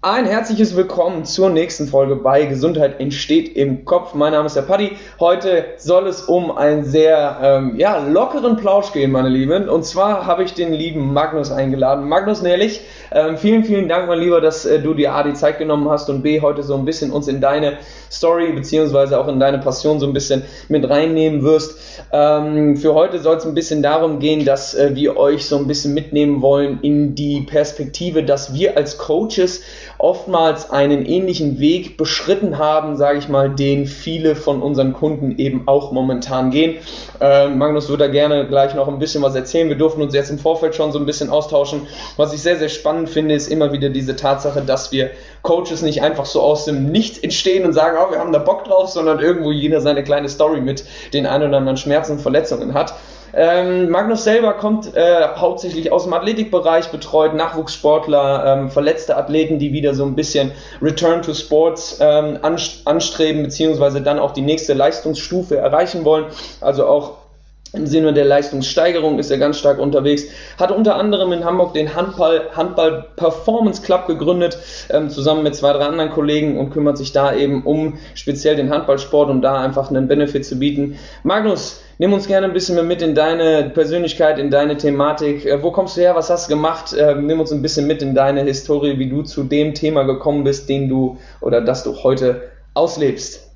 Ein herzliches Willkommen zur nächsten Folge bei Gesundheit entsteht im Kopf. Mein Name ist der Paddy. Heute soll es um einen sehr ähm, ja, lockeren Plausch gehen, meine Lieben. Und zwar habe ich den lieben Magnus eingeladen. Magnus Nährlich, ähm, vielen, vielen Dank, mein Lieber, dass äh, du dir A die Zeit genommen hast und B heute so ein bisschen uns in deine Story beziehungsweise auch in deine Passion so ein bisschen mit reinnehmen wirst. Ähm, für heute soll es ein bisschen darum gehen, dass äh, wir euch so ein bisschen mitnehmen wollen in die Perspektive, dass wir als Coaches oftmals einen ähnlichen Weg beschritten haben, sage ich mal, den viele von unseren Kunden eben auch momentan gehen. Äh, Magnus würde da gerne gleich noch ein bisschen was erzählen. Wir durften uns jetzt im Vorfeld schon so ein bisschen austauschen. Was ich sehr, sehr spannend finde, ist immer wieder diese Tatsache, dass wir Coaches nicht einfach so aus dem Nichts entstehen und sagen, oh, wir haben da Bock drauf, sondern irgendwo jeder seine kleine Story mit den ein oder anderen Schmerzen und Verletzungen hat. Ähm, Magnus selber kommt äh, hauptsächlich aus dem Athletikbereich, betreut Nachwuchssportler, ähm, verletzte Athleten, die wieder so ein bisschen Return to Sports ähm, anstreben, beziehungsweise dann auch die nächste Leistungsstufe erreichen wollen. Also auch im Sinne der Leistungssteigerung ist er ganz stark unterwegs. Hat unter anderem in Hamburg den Handball, Handball Performance Club gegründet, ähm, zusammen mit zwei, drei anderen Kollegen und kümmert sich da eben um speziell den Handballsport, um da einfach einen Benefit zu bieten. Magnus, nimm uns gerne ein bisschen mehr mit in deine Persönlichkeit, in deine Thematik. Äh, wo kommst du her? Was hast du gemacht? Äh, nimm uns ein bisschen mit in deine Historie, wie du zu dem Thema gekommen bist, den du oder das du heute auslebst.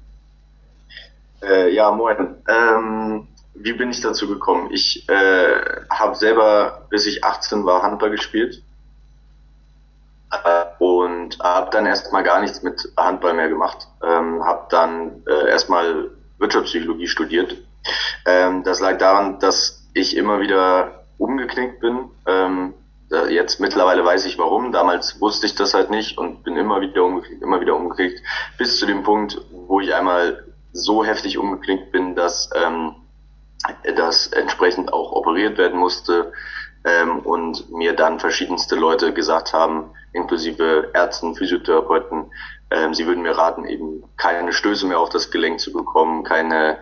Äh, ja, moin. Ähm wie bin ich dazu gekommen? Ich äh, habe selber, bis ich 18 war, Handball gespielt äh, und habe dann erstmal gar nichts mit Handball mehr gemacht. Ähm, habe dann äh, erstmal Wirtschaftspsychologie studiert. Ähm, das lag daran, dass ich immer wieder umgeknickt bin. Ähm, jetzt mittlerweile weiß ich warum. Damals wusste ich das halt nicht und bin immer wieder umgeknickt, immer wieder umgeknickt, bis zu dem Punkt, wo ich einmal so heftig umgeknickt bin, dass ähm, das entsprechend auch operiert werden musste ähm, und mir dann verschiedenste Leute gesagt haben, inklusive Ärzten, Physiotherapeuten, ähm, sie würden mir raten, eben keine Stöße mehr auf das Gelenk zu bekommen, keine,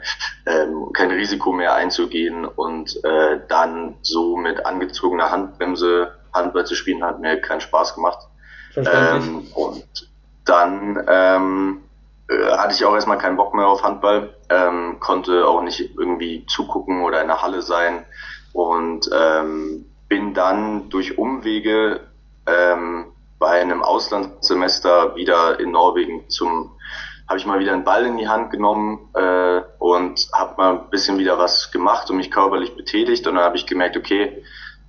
ähm, kein Risiko mehr einzugehen und äh, dann so mit angezogener Handbremse Handball zu spielen, hat mir keinen Spaß gemacht. Ähm, und dann ähm, äh, hatte ich auch erstmal keinen Bock mehr auf Handball, ähm, konnte auch nicht irgendwie zugucken oder in der Halle sein und ähm, bin dann durch Umwege ähm, bei einem Auslandssemester wieder in Norwegen zum habe ich mal wieder einen Ball in die Hand genommen äh, und habe mal ein bisschen wieder was gemacht und mich körperlich betätigt und dann habe ich gemerkt, okay,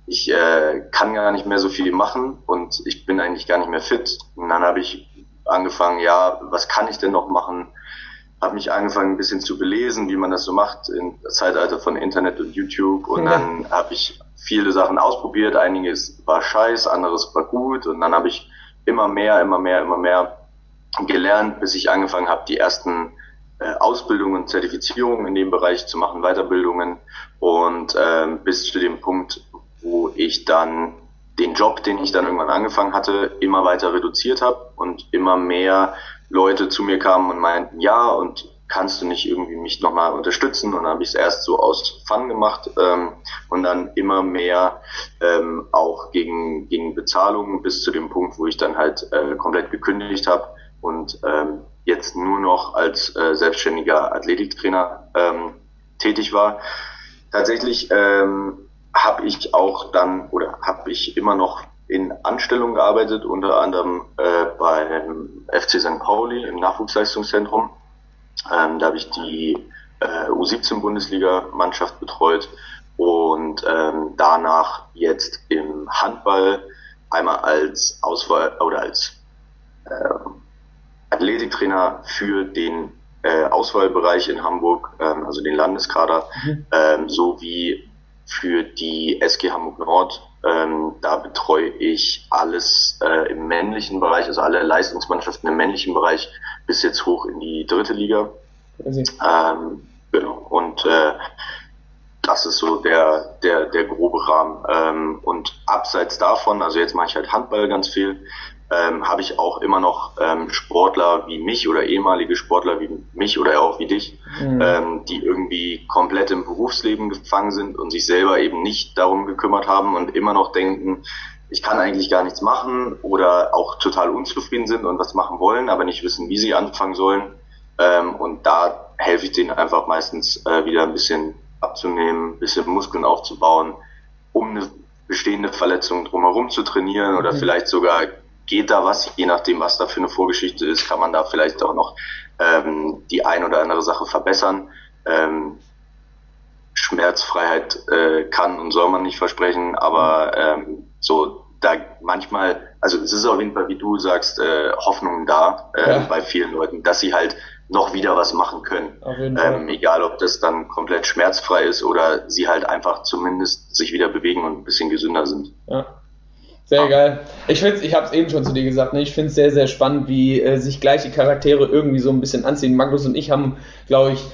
ich äh, kann gar nicht mehr so viel machen und ich bin eigentlich gar nicht mehr fit. Und dann habe ich angefangen, ja, was kann ich denn noch machen? Habe mich angefangen, ein bisschen zu belesen, wie man das so macht im Zeitalter von Internet und YouTube. Und dann habe ich viele Sachen ausprobiert. Einiges war scheiß, anderes war gut. Und dann habe ich immer mehr, immer mehr, immer mehr gelernt, bis ich angefangen habe, die ersten äh, Ausbildungen, Zertifizierungen in dem Bereich zu machen, Weiterbildungen. Und äh, bis zu dem Punkt, wo ich dann den Job, den ich dann irgendwann angefangen hatte, immer weiter reduziert habe und immer mehr Leute zu mir kamen und meinten, ja, und kannst du nicht irgendwie mich nochmal unterstützen? Und dann habe ich es erst so aus Fun gemacht ähm, und dann immer mehr ähm, auch gegen, gegen Bezahlung bis zu dem Punkt, wo ich dann halt äh, komplett gekündigt habe und ähm, jetzt nur noch als äh, selbstständiger Athletiktrainer ähm, tätig war. Tatsächlich ähm, habe ich auch dann oder habe ich immer noch in Anstellung gearbeitet, unter anderem äh, beim FC St. Pauli im Nachwuchsleistungszentrum. Ähm, da habe ich die äh, U17-Bundesliga-Mannschaft betreut und ähm, danach jetzt im Handball einmal als Auswahl oder als äh, Athletiktrainer für den äh, Auswahlbereich in Hamburg, ähm, also den Landeskader, mhm. ähm, sowie für die SG Hamburg Nord. Ähm, da betreue ich alles äh, im männlichen Bereich, also alle Leistungsmannschaften im männlichen Bereich bis jetzt hoch in die dritte Liga. Ähm, genau. Und äh, das ist so der, der, der grobe Rahmen. Ähm, und abseits davon, also jetzt mache ich halt Handball ganz viel, ähm, habe ich auch immer noch ähm, Sportler wie mich oder ehemalige Sportler wie mich oder auch wie dich, mhm. ähm, die irgendwie komplett im Berufsleben gefangen sind und sich selber eben nicht darum gekümmert haben und immer noch denken, ich kann eigentlich gar nichts machen oder auch total unzufrieden sind und was machen wollen, aber nicht wissen, wie sie anfangen sollen. Ähm, und da helfe ich denen einfach meistens äh, wieder ein bisschen abzunehmen, ein bisschen Muskeln aufzubauen, um eine bestehende Verletzung drumherum zu trainieren oder mhm. vielleicht sogar geht da was, je nachdem, was da für eine Vorgeschichte ist, kann man da vielleicht auch noch ähm, die ein oder andere Sache verbessern. Ähm, Schmerzfreiheit äh, kann und soll man nicht versprechen, aber ähm, so da manchmal, also es ist auf jeden Fall, wie du sagst, äh, Hoffnung da äh, ja. bei vielen Leuten, dass sie halt noch wieder was machen können. Ähm, egal, ob das dann komplett schmerzfrei ist oder sie halt einfach zumindest sich wieder bewegen und ein bisschen gesünder sind. Ja. Sehr geil. Ich finde ich habe es eben schon zu dir gesagt, ne? ich finde es sehr, sehr spannend, wie äh, sich gleiche Charaktere irgendwie so ein bisschen anziehen. Magnus und ich haben, glaube ich,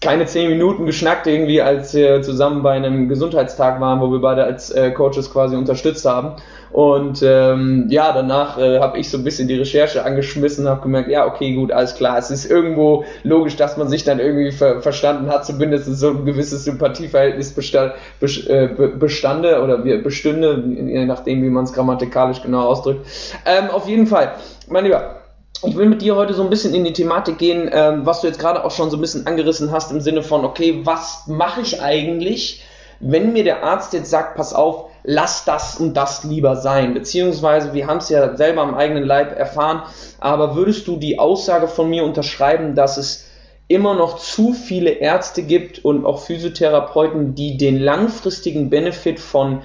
keine zehn Minuten geschnackt irgendwie, als wir zusammen bei einem Gesundheitstag waren, wo wir beide als äh, Coaches quasi unterstützt haben. Und ähm, ja, danach äh, habe ich so ein bisschen die Recherche angeschmissen, habe gemerkt, ja, okay, gut, alles klar. Es ist irgendwo logisch, dass man sich dann irgendwie ver verstanden hat, zumindest so ein gewisses Sympathieverhältnis äh, bestande oder bestünde, je nachdem, wie man es grammatikalisch genau ausdrückt. Ähm, auf jeden Fall, mein Lieber, ich will mit dir heute so ein bisschen in die Thematik gehen, ähm, was du jetzt gerade auch schon so ein bisschen angerissen hast, im Sinne von, okay, was mache ich eigentlich, wenn mir der Arzt jetzt sagt, pass auf, lass das und das lieber sein. Beziehungsweise, wir haben es ja selber am eigenen Leib erfahren, aber würdest du die Aussage von mir unterschreiben, dass es immer noch zu viele Ärzte gibt und auch Physiotherapeuten, die den langfristigen Benefit von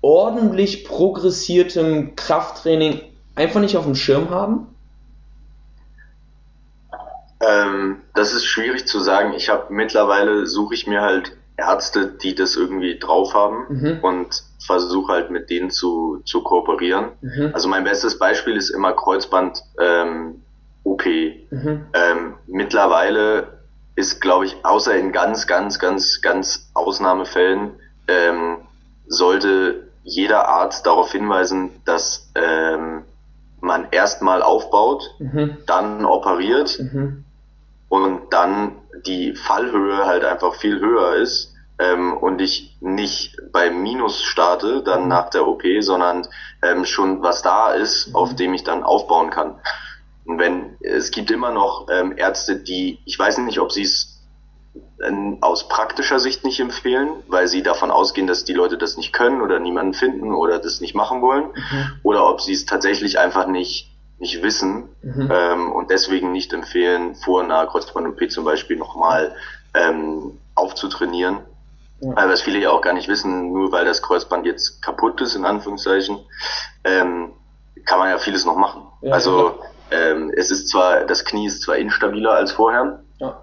ordentlich progressiertem Krafttraining einfach nicht auf dem Schirm haben? Ähm, das ist schwierig zu sagen. Ich habe mittlerweile suche ich mir halt Ärzte, die das irgendwie drauf haben mhm. und versuche halt mit denen zu, zu kooperieren. Mhm. Also mein bestes Beispiel ist immer Kreuzband ähm, OP. Mhm. Ähm, mittlerweile ist, glaube ich, außer in ganz, ganz, ganz, ganz Ausnahmefällen ähm, sollte jeder Arzt darauf hinweisen, dass ähm, man erstmal aufbaut, mhm. dann operiert mhm und dann die Fallhöhe halt einfach viel höher ist ähm, und ich nicht bei Minus starte dann mhm. nach der OP, sondern ähm, schon was da ist, mhm. auf dem ich dann aufbauen kann. Und wenn es gibt immer noch ähm, Ärzte, die ich weiß nicht, ob sie es ähm, aus praktischer Sicht nicht empfehlen, weil sie davon ausgehen, dass die Leute das nicht können oder niemanden finden oder das nicht machen wollen, mhm. oder ob sie es tatsächlich einfach nicht nicht wissen mhm. ähm, und deswegen nicht empfehlen, vor einer Kreuzband-OP zum Beispiel nochmal ähm, aufzutrainieren. Ja. Weil was viele ja auch gar nicht wissen, nur weil das Kreuzband jetzt kaputt ist, in Anführungszeichen, ähm, kann man ja vieles noch machen. Ja, also ähm, es ist zwar, das Knie ist zwar instabiler als vorher, ja.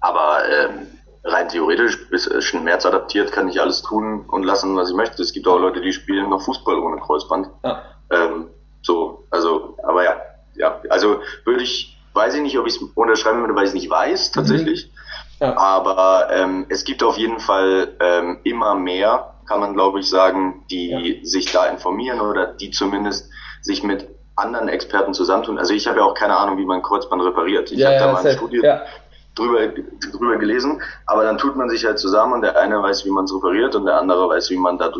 aber ähm, rein theoretisch, bis äh, schmerzadaptiert, kann ich alles tun und lassen, was ich möchte. Es gibt auch Leute, die spielen noch Fußball ohne Kreuzband. Ja. Ähm, so, also, aber ja, ja, also würde ich, weiß ich nicht, ob ich es unterschreiben würde, weil ich es nicht weiß, tatsächlich. Mhm. Ja. Aber ähm, es gibt auf jeden Fall ähm, immer mehr, kann man glaube ich sagen, die ja. sich da informieren oder die zumindest sich mit anderen Experten zusammentun. Also ich habe ja auch keine Ahnung, wie man Kreuzband repariert. Ich ja, habe da mal ein Studie drüber, drüber gelesen, aber dann tut man sich halt zusammen und der eine weiß, wie man es repariert und der andere weiß, wie man da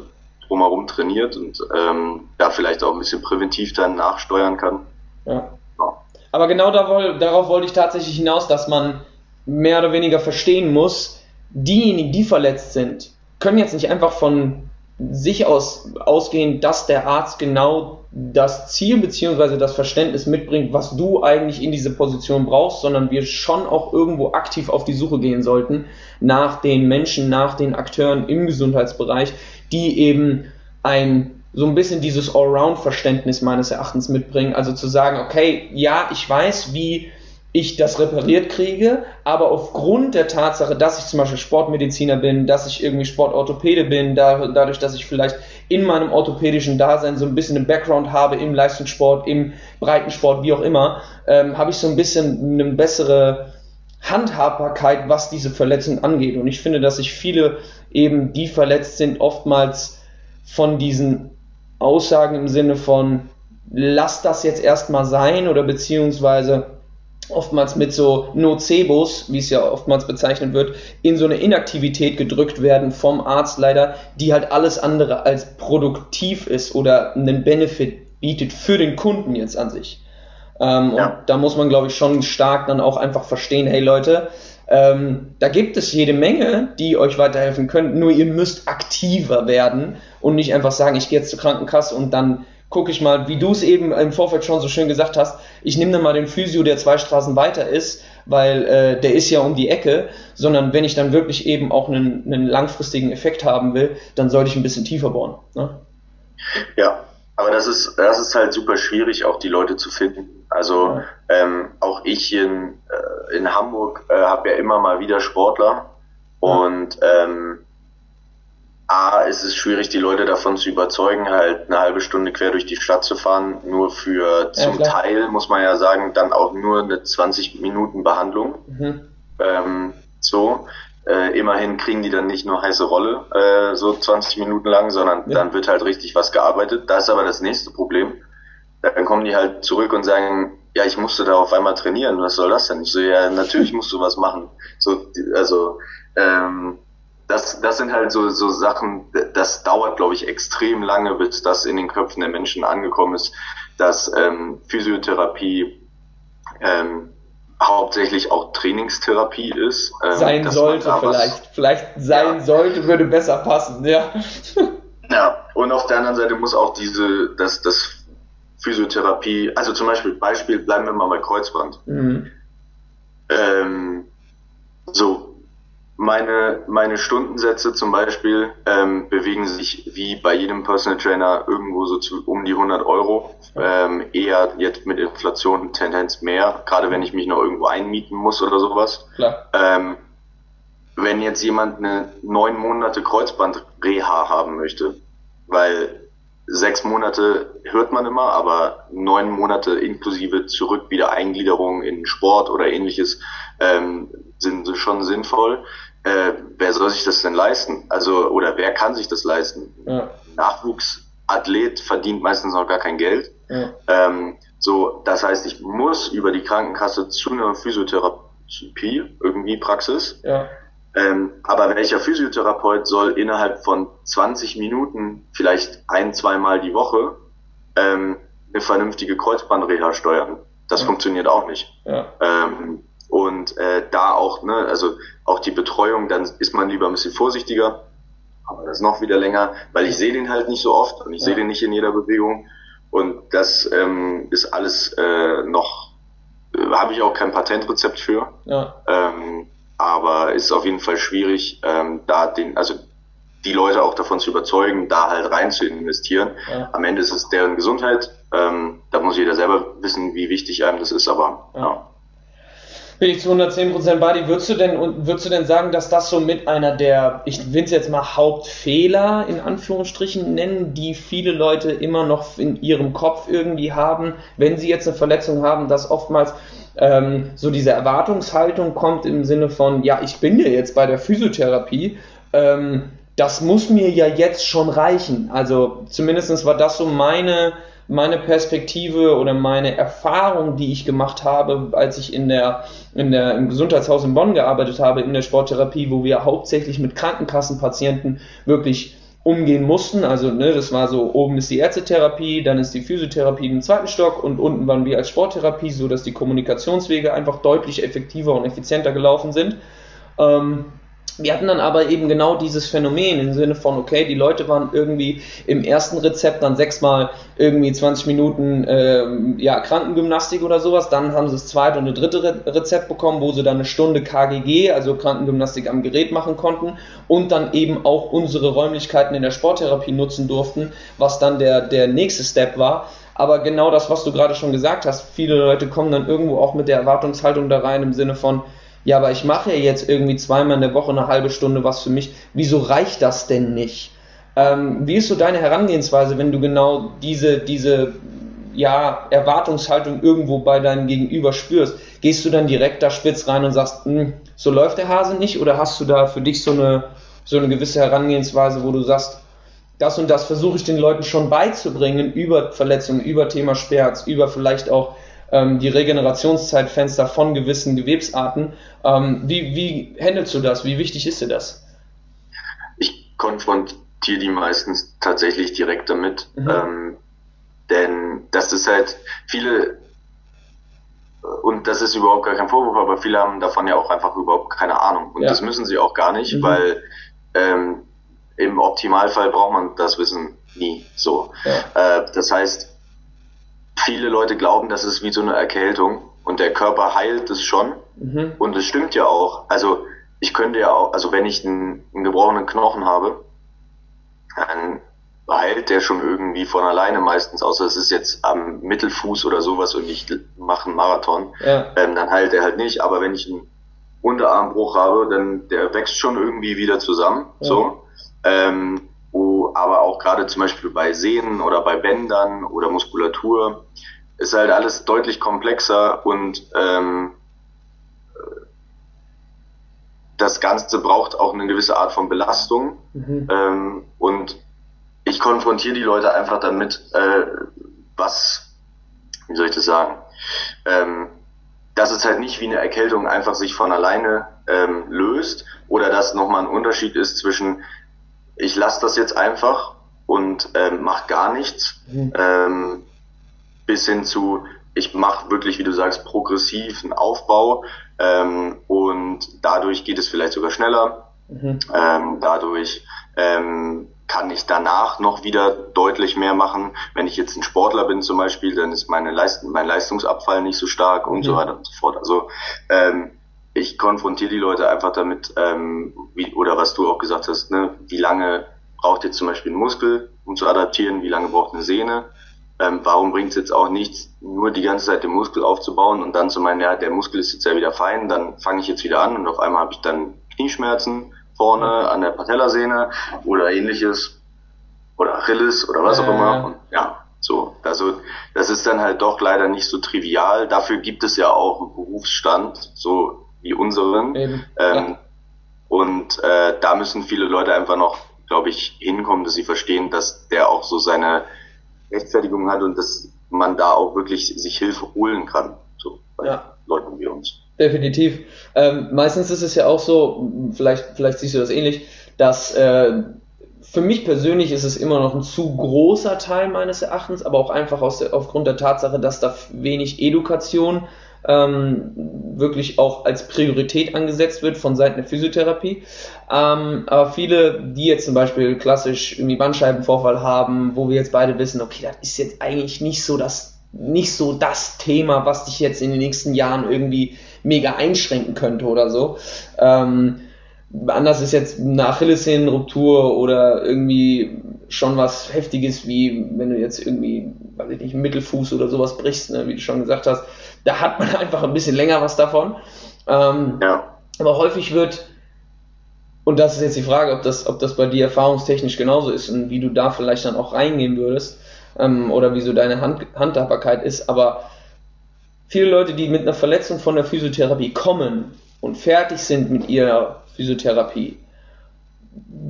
drumherum trainiert und ähm, ja, vielleicht auch ein bisschen präventiv dann nachsteuern kann. Ja. ja. Aber genau darauf wollte ich tatsächlich hinaus, dass man mehr oder weniger verstehen muss, diejenigen, die verletzt sind, können jetzt nicht einfach von sich aus ausgehen, dass der Arzt genau das Ziel bzw. das Verständnis mitbringt, was du eigentlich in diese Position brauchst, sondern wir schon auch irgendwo aktiv auf die Suche gehen sollten nach den Menschen, nach den Akteuren im Gesundheitsbereich, die eben ein so ein bisschen dieses Allround-Verständnis meines Erachtens mitbringen. Also zu sagen, okay, ja, ich weiß, wie ich das repariert kriege, aber aufgrund der Tatsache, dass ich zum Beispiel Sportmediziner bin, dass ich irgendwie Sportorthopäde bin, da, dadurch, dass ich vielleicht in meinem orthopädischen Dasein so ein bisschen einen Background habe im Leistungssport, im Breitensport, wie auch immer, ähm, habe ich so ein bisschen eine bessere Handhabbarkeit, was diese Verletzung angeht. Und ich finde, dass sich viele eben, die verletzt sind, oftmals von diesen Aussagen im Sinne von, lass das jetzt erstmal sein oder beziehungsweise oftmals mit so Nocebos, wie es ja oftmals bezeichnet wird, in so eine Inaktivität gedrückt werden vom Arzt leider, die halt alles andere als produktiv ist oder einen Benefit bietet für den Kunden jetzt an sich. Ähm, ja. Und da muss man, glaube ich, schon stark dann auch einfach verstehen, hey Leute, ähm, da gibt es jede Menge, die euch weiterhelfen können, nur ihr müsst aktiver werden und nicht einfach sagen, ich gehe jetzt zur Krankenkasse und dann gucke ich mal, wie du es eben im Vorfeld schon so schön gesagt hast, ich nehme dann mal den Physio, der zwei Straßen weiter ist, weil äh, der ist ja um die Ecke, sondern wenn ich dann wirklich eben auch einen, einen langfristigen Effekt haben will, dann sollte ich ein bisschen tiefer bohren. Ne? Ja, aber das ist, das ist halt super schwierig, auch die Leute zu finden. Also ähm, auch ich in, äh, in Hamburg äh, habe ja immer mal wieder Sportler und ähm, A, ist es schwierig, die Leute davon zu überzeugen, halt eine halbe Stunde quer durch die Stadt zu fahren, nur für zum ja, Teil, muss man ja sagen, dann auch nur eine 20 Minuten Behandlung. Mhm. Ähm, so. Äh, immerhin kriegen die dann nicht nur heiße Rolle, äh, so 20 Minuten lang, sondern ja. dann wird halt richtig was gearbeitet. Das ist aber das nächste Problem. Dann kommen die halt zurück und sagen, ja, ich musste da auf einmal trainieren, was soll das denn? Ich so, ja, natürlich musst du was machen. So, also, ähm, das, das sind halt so, so Sachen, das dauert, glaube ich, extrem lange, bis das in den Köpfen der Menschen angekommen ist, dass ähm, Physiotherapie ähm, hauptsächlich auch Trainingstherapie ist. Ähm, sein sollte vielleicht. Vielleicht sein ja. sollte, würde besser passen, ja. ja, und auf der anderen Seite muss auch diese, das, das Physiotherapie, also zum Beispiel, Beispiel, bleiben wir mal bei Kreuzband. Mhm. Ähm, so, meine, meine Stundensätze zum Beispiel ähm, bewegen sich wie bei jedem Personal Trainer irgendwo so zu um die 100 Euro. Ähm, eher jetzt mit Inflation Tendenz mehr, gerade wenn ich mich noch irgendwo einmieten muss oder sowas. Klar. Ähm, wenn jetzt jemand eine neun Monate Kreuzband-Reha haben möchte, weil sechs Monate hört man immer, aber neun Monate inklusive zurück wieder Eingliederung in Sport oder ähnliches ähm, sind schon sinnvoll äh, wer soll sich das denn leisten? Also, oder wer kann sich das leisten? Ja. Nachwuchsathlet verdient meistens noch gar kein Geld. Ja. Ähm, so, das heißt, ich muss über die Krankenkasse zu einer Physiotherapie, irgendwie Praxis. Ja. Ähm, aber welcher Physiotherapeut soll innerhalb von 20 Minuten, vielleicht ein, zweimal die Woche, ähm, eine vernünftige Kreuzbandreha steuern? Das ja. funktioniert auch nicht. Ja. Ähm, und äh, da auch, ne, also auch die Betreuung, dann ist man lieber ein bisschen vorsichtiger. Aber das ist noch wieder länger, weil ich sehe den halt nicht so oft und ich ja. sehe den nicht in jeder Bewegung. Und das ähm, ist alles äh, noch, äh, habe ich auch kein Patentrezept für. Ja. Ähm, aber ist auf jeden Fall schwierig, ähm, da den, also die Leute auch davon zu überzeugen, da halt rein zu investieren. Ja. Am Ende ist es deren Gesundheit. Ähm, da muss jeder selber wissen, wie wichtig einem das ist, aber ja. ja bin ich zu 110% bei dir. Würdest du denn, würdest du denn sagen, dass das so mit einer der, ich will es jetzt mal Hauptfehler in Anführungsstrichen nennen, die viele Leute immer noch in ihrem Kopf irgendwie haben, wenn sie jetzt eine Verletzung haben, dass oftmals ähm, so diese Erwartungshaltung kommt im Sinne von, ja, ich bin ja jetzt bei der Physiotherapie, ähm, das muss mir ja jetzt schon reichen. Also zumindest war das so meine meine Perspektive oder meine Erfahrung, die ich gemacht habe, als ich in der, in der, im Gesundheitshaus in Bonn gearbeitet habe, in der Sporttherapie, wo wir hauptsächlich mit Krankenkassenpatienten wirklich umgehen mussten. Also ne, das war so, oben ist die Ärztetherapie, dann ist die Physiotherapie im zweiten Stock und unten waren wir als Sporttherapie, so dass die Kommunikationswege einfach deutlich effektiver und effizienter gelaufen sind. Ähm, wir hatten dann aber eben genau dieses Phänomen im Sinne von, okay, die Leute waren irgendwie im ersten Rezept dann sechsmal irgendwie 20 Minuten äh, ja, Krankengymnastik oder sowas, dann haben sie das zweite und das dritte Re Rezept bekommen, wo sie dann eine Stunde KGG, also Krankengymnastik am Gerät machen konnten und dann eben auch unsere Räumlichkeiten in der Sporttherapie nutzen durften, was dann der, der nächste Step war. Aber genau das, was du gerade schon gesagt hast, viele Leute kommen dann irgendwo auch mit der Erwartungshaltung da rein im Sinne von, ja, aber ich mache ja jetzt irgendwie zweimal in der Woche eine halbe Stunde was für mich. Wieso reicht das denn nicht? Ähm, wie ist so deine Herangehensweise, wenn du genau diese, diese ja, Erwartungshaltung irgendwo bei deinem Gegenüber spürst? Gehst du dann direkt da spitz rein und sagst, hm, so läuft der Hase nicht? Oder hast du da für dich so eine, so eine gewisse Herangehensweise, wo du sagst, das und das versuche ich den Leuten schon beizubringen über Verletzungen, über Thema Sperz, über vielleicht auch ähm, die Regenerationszeitfenster von gewissen Gewebsarten. Ähm, wie, wie handelst du das? Wie wichtig ist dir das? Ich konfrontiere die meistens tatsächlich direkt damit. Mhm. Ähm, denn das ist halt, viele und das ist überhaupt gar kein Vorwurf, aber viele haben davon ja auch einfach überhaupt keine Ahnung. Und ja. das müssen sie auch gar nicht, mhm. weil ähm, im Optimalfall braucht man das Wissen nie so. Ja. Äh, das heißt, viele Leute glauben, das ist wie so eine Erkältung und der Körper heilt es schon. Mhm. Und es stimmt ja auch. Also ich könnte ja auch, also wenn ich einen, einen gebrochenen Knochen habe, dann heilt der schon irgendwie von alleine meistens, außer es ist jetzt am Mittelfuß oder sowas und ich mache einen Marathon, ja. ähm, dann heilt der halt nicht. Aber wenn ich einen Unterarmbruch habe, dann der wächst schon irgendwie wieder zusammen. Ja. So. Ähm, aber auch gerade zum Beispiel bei Sehnen oder bei Bändern oder Muskulatur ist halt alles deutlich komplexer und ähm, das Ganze braucht auch eine gewisse Art von Belastung. Mhm. Ähm, und ich konfrontiere die Leute einfach damit, äh, was, wie soll ich das sagen, ähm, dass es halt nicht wie eine Erkältung einfach sich von alleine ähm, löst oder dass nochmal ein Unterschied ist zwischen, ich lasse das jetzt einfach und ähm, mache gar nichts, mhm. ähm, bis hin zu, ich mache wirklich, wie du sagst, progressiv einen Aufbau ähm, und dadurch geht es vielleicht sogar schneller. Mhm. Ähm, dadurch ähm, kann ich danach noch wieder deutlich mehr machen. Wenn ich jetzt ein Sportler bin zum Beispiel, dann ist meine Leist mein Leistungsabfall nicht so stark und mhm. so weiter und so fort. Also ähm, ich konfrontiere die Leute einfach damit, ähm, wie, oder was du auch gesagt hast, ne, wie lange braucht jetzt zum Beispiel ein Muskel, um zu adaptieren, wie lange braucht eine Sehne, ähm, warum bringt es jetzt auch nichts, nur die ganze Zeit den Muskel aufzubauen und dann zu meinen, ja, der Muskel ist jetzt ja wieder fein, dann fange ich jetzt wieder an und auf einmal habe ich dann Knieschmerzen vorne an der Patellasehne oder ähnliches oder Achilles oder was auch immer. Und ja, so, also das ist dann halt doch leider nicht so trivial. Dafür gibt es ja auch einen Berufsstand, so wie unseren. Ähm, ja. Und äh, da müssen viele Leute einfach noch, glaube ich, hinkommen, dass sie verstehen, dass der auch so seine Rechtfertigung hat und dass man da auch wirklich sich Hilfe holen kann. So bei ja. Leuten wie uns. Definitiv. Ähm, meistens ist es ja auch so, vielleicht, vielleicht siehst du das ähnlich, dass äh, für mich persönlich ist es immer noch ein zu großer Teil meines Erachtens, aber auch einfach aus aufgrund der Tatsache, dass da wenig Education ähm, wirklich auch als Priorität angesetzt wird von Seiten der Physiotherapie. Ähm, aber viele, die jetzt zum Beispiel klassisch irgendwie Bandscheibenvorfall haben, wo wir jetzt beide wissen, okay, das ist jetzt eigentlich nicht so das nicht so das Thema, was dich jetzt in den nächsten Jahren irgendwie mega einschränken könnte oder so. Ähm, anders ist jetzt eine Achillessehnenruptur oder irgendwie schon was Heftiges, wie wenn du jetzt irgendwie, weiß ich nicht, Mittelfuß oder sowas brichst, ne, wie du schon gesagt hast. Da hat man einfach ein bisschen länger was davon. Ähm, ja. Aber häufig wird, und das ist jetzt die Frage, ob das, ob das bei dir erfahrungstechnisch genauso ist und wie du da vielleicht dann auch reingehen würdest ähm, oder wie so deine Hand, Handhabbarkeit ist, aber viele Leute, die mit einer Verletzung von der Physiotherapie kommen und fertig sind mit ihrer Physiotherapie,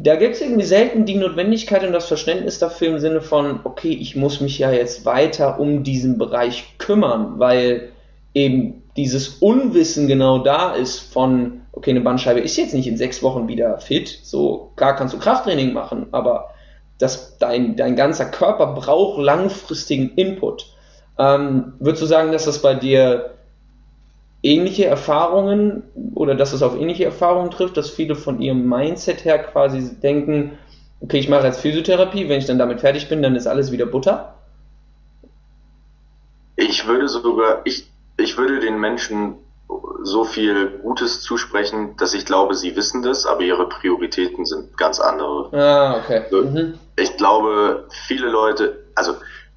da gibt es irgendwie selten die Notwendigkeit und das Verständnis dafür im Sinne von, okay, ich muss mich ja jetzt weiter um diesen Bereich kümmern, weil eben dieses Unwissen genau da ist von, okay, eine Bandscheibe ist jetzt nicht in sechs Wochen wieder fit, so klar kannst du Krafttraining machen, aber das, dein, dein ganzer Körper braucht langfristigen Input. Ähm, würdest du sagen, dass das bei dir ähnliche Erfahrungen oder dass es auf ähnliche Erfahrungen trifft, dass viele von ihrem Mindset her quasi denken, okay, ich mache jetzt Physiotherapie, wenn ich dann damit fertig bin, dann ist alles wieder Butter? Ich würde sogar, ich, ich würde den Menschen so viel Gutes zusprechen, dass ich glaube, sie wissen das, aber ihre Prioritäten sind ganz andere. Ah, okay. Mhm. Ich glaube, viele Leute, also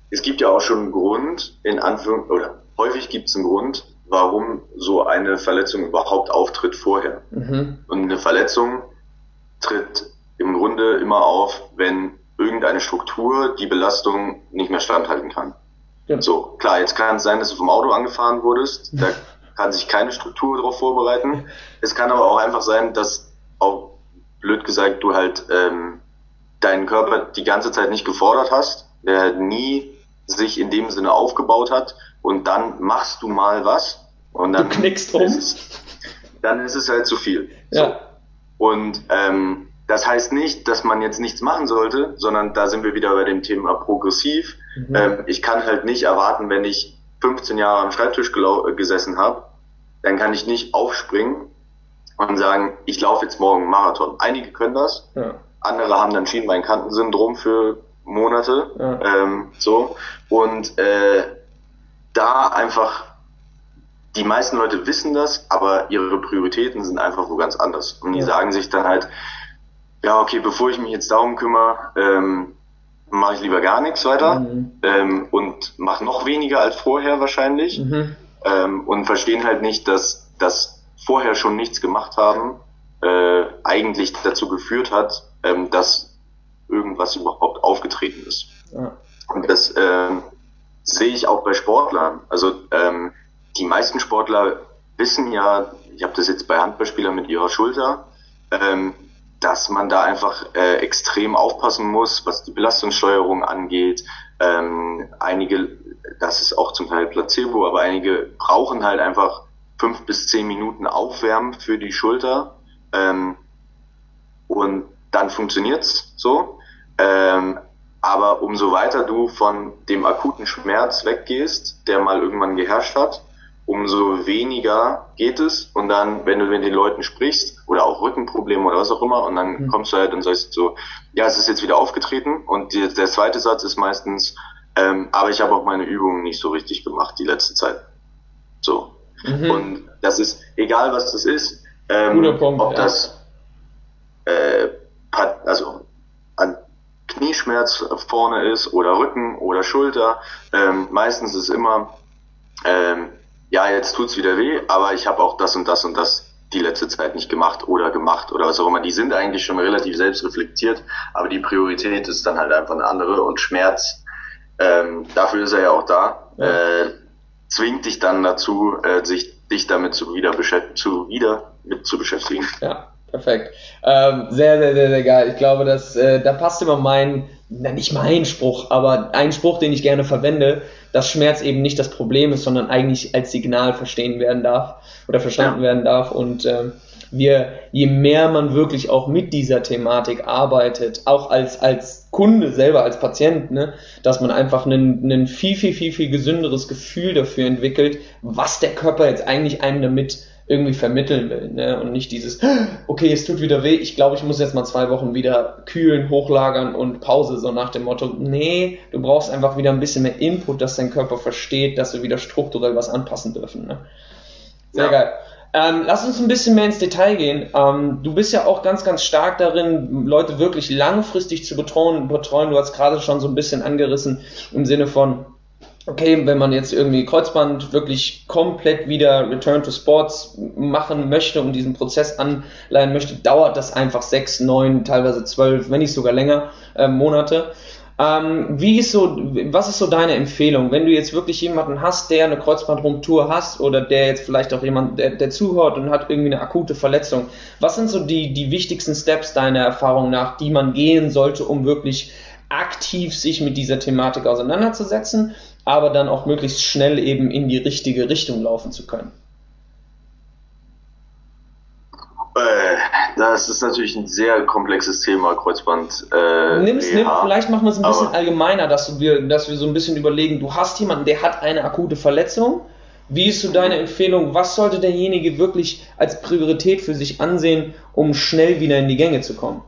es gibt ja auch schon einen Grund, in Anführungszeichen, oder häufig gibt es einen Grund, warum so eine Verletzung überhaupt auftritt vorher. Mhm. Und eine Verletzung tritt im Grunde immer auf, wenn irgendeine Struktur die Belastung nicht mehr standhalten kann. Ja. So, klar, jetzt kann es sein, dass du vom Auto angefahren wurdest, da kann sich keine Struktur darauf vorbereiten. Es kann aber auch einfach sein, dass auch blöd gesagt du halt ähm, deinen Körper die ganze Zeit nicht gefordert hast, der nie sich in dem Sinne aufgebaut hat und dann machst du mal was und dann du knickst um. Ist es, dann ist es halt zu viel. Ja. So. Und ähm, das heißt nicht, dass man jetzt nichts machen sollte, sondern da sind wir wieder bei dem Thema progressiv. Mhm. Ähm, ich kann halt nicht erwarten, wenn ich 15 Jahre am Schreibtisch gesessen habe, dann kann ich nicht aufspringen und sagen, ich laufe jetzt morgen einen Marathon. Einige können das, ja. andere haben dann Schienbeinkantensyndrom für Monate. Ja. Ähm, so. Und äh, da einfach, die meisten Leute wissen das, aber ihre Prioritäten sind einfach wo ganz anders. Und die ja. sagen sich dann halt, ja, okay, bevor ich mich jetzt darum kümmere, ähm, mache ich lieber gar nichts weiter mhm. ähm, und mache noch weniger als vorher wahrscheinlich mhm. ähm, und verstehen halt nicht, dass das vorher schon nichts gemacht haben äh, eigentlich dazu geführt hat, ähm, dass irgendwas überhaupt aufgetreten ist. Ja. Und das ähm, sehe ich auch bei Sportlern. Also ähm, die meisten Sportler wissen ja, ich habe das jetzt bei Handballspielern mit ihrer Schulter, ähm, dass man da einfach äh, extrem aufpassen muss, was die Belastungssteuerung angeht. Ähm, einige, das ist auch zum Teil Placebo, aber einige brauchen halt einfach fünf bis zehn Minuten Aufwärmen für die Schulter ähm, und dann funktioniert's so. Ähm, aber umso weiter du von dem akuten Schmerz weggehst, der mal irgendwann geherrscht hat, umso weniger geht es. Und dann, wenn du mit den Leuten sprichst, oder auch Rückenprobleme oder was auch immer, und dann mhm. kommst du halt und sagst so, ja, es ist jetzt wieder aufgetreten. Und die, der zweite Satz ist meistens, ähm, aber ich habe auch meine Übungen nicht so richtig gemacht die letzte Zeit. So. Mhm. Und das ist, egal was das ist, ähm, Punkt, ob ja. das äh, also an Knieschmerz vorne ist oder Rücken oder Schulter, ähm, meistens ist immer ähm, ja, jetzt tut's wieder weh, aber ich habe auch das und das und das die letzte Zeit nicht gemacht oder gemacht oder was auch immer. Die sind eigentlich schon relativ selbstreflektiert, aber die Priorität ist dann halt einfach eine andere und Schmerz, ähm, dafür ist er ja auch da, äh, zwingt dich dann dazu, äh, sich dich damit zu wieder, zu wieder mit zu beschäftigen. Ja, perfekt. Ähm, sehr, sehr, sehr, sehr geil. Ich glaube, dass äh, da passt immer mein, na, nicht mein Spruch, aber ein Spruch, den ich gerne verwende, dass Schmerz eben nicht das Problem ist, sondern eigentlich als Signal verstehen werden darf oder verstanden ja. werden darf. Und ähm, wir, je mehr man wirklich auch mit dieser Thematik arbeitet, auch als, als Kunde selber, als Patient, ne, dass man einfach ein, ein viel, viel, viel, viel gesünderes Gefühl dafür entwickelt, was der Körper jetzt eigentlich einem damit irgendwie vermitteln will. Ne? Und nicht dieses, okay, es tut wieder weh, ich glaube, ich muss jetzt mal zwei Wochen wieder kühlen, hochlagern und Pause, so nach dem Motto, nee, du brauchst einfach wieder ein bisschen mehr Input, dass dein Körper versteht, dass wir wieder strukturell was anpassen dürfen. Ne? Sehr ja. geil. Ähm, lass uns ein bisschen mehr ins Detail gehen. Ähm, du bist ja auch ganz, ganz stark darin, Leute wirklich langfristig zu betreuen. betreuen. Du hast gerade schon so ein bisschen angerissen im Sinne von, okay, wenn man jetzt irgendwie Kreuzband wirklich komplett wieder Return to Sports machen möchte und diesen Prozess anleihen möchte, dauert das einfach sechs, neun, teilweise zwölf, wenn nicht sogar länger äh, Monate. Ähm, wie ist so, was ist so deine Empfehlung, wenn du jetzt wirklich jemanden hast, der eine Kreuzbandrumtour hast oder der jetzt vielleicht auch jemand, der, der zuhört und hat irgendwie eine akute Verletzung, was sind so die, die wichtigsten Steps deiner Erfahrung nach, die man gehen sollte, um wirklich aktiv sich mit dieser Thematik auseinanderzusetzen aber dann auch möglichst schnell eben in die richtige Richtung laufen zu können? Äh, das ist natürlich ein sehr komplexes Thema, Kreuzband. Äh, Nimm's, nimm, vielleicht machen wir es ein bisschen allgemeiner, dass wir, dass wir so ein bisschen überlegen, du hast jemanden, der hat eine akute Verletzung. Wie ist so deine Empfehlung? Was sollte derjenige wirklich als Priorität für sich ansehen, um schnell wieder in die Gänge zu kommen?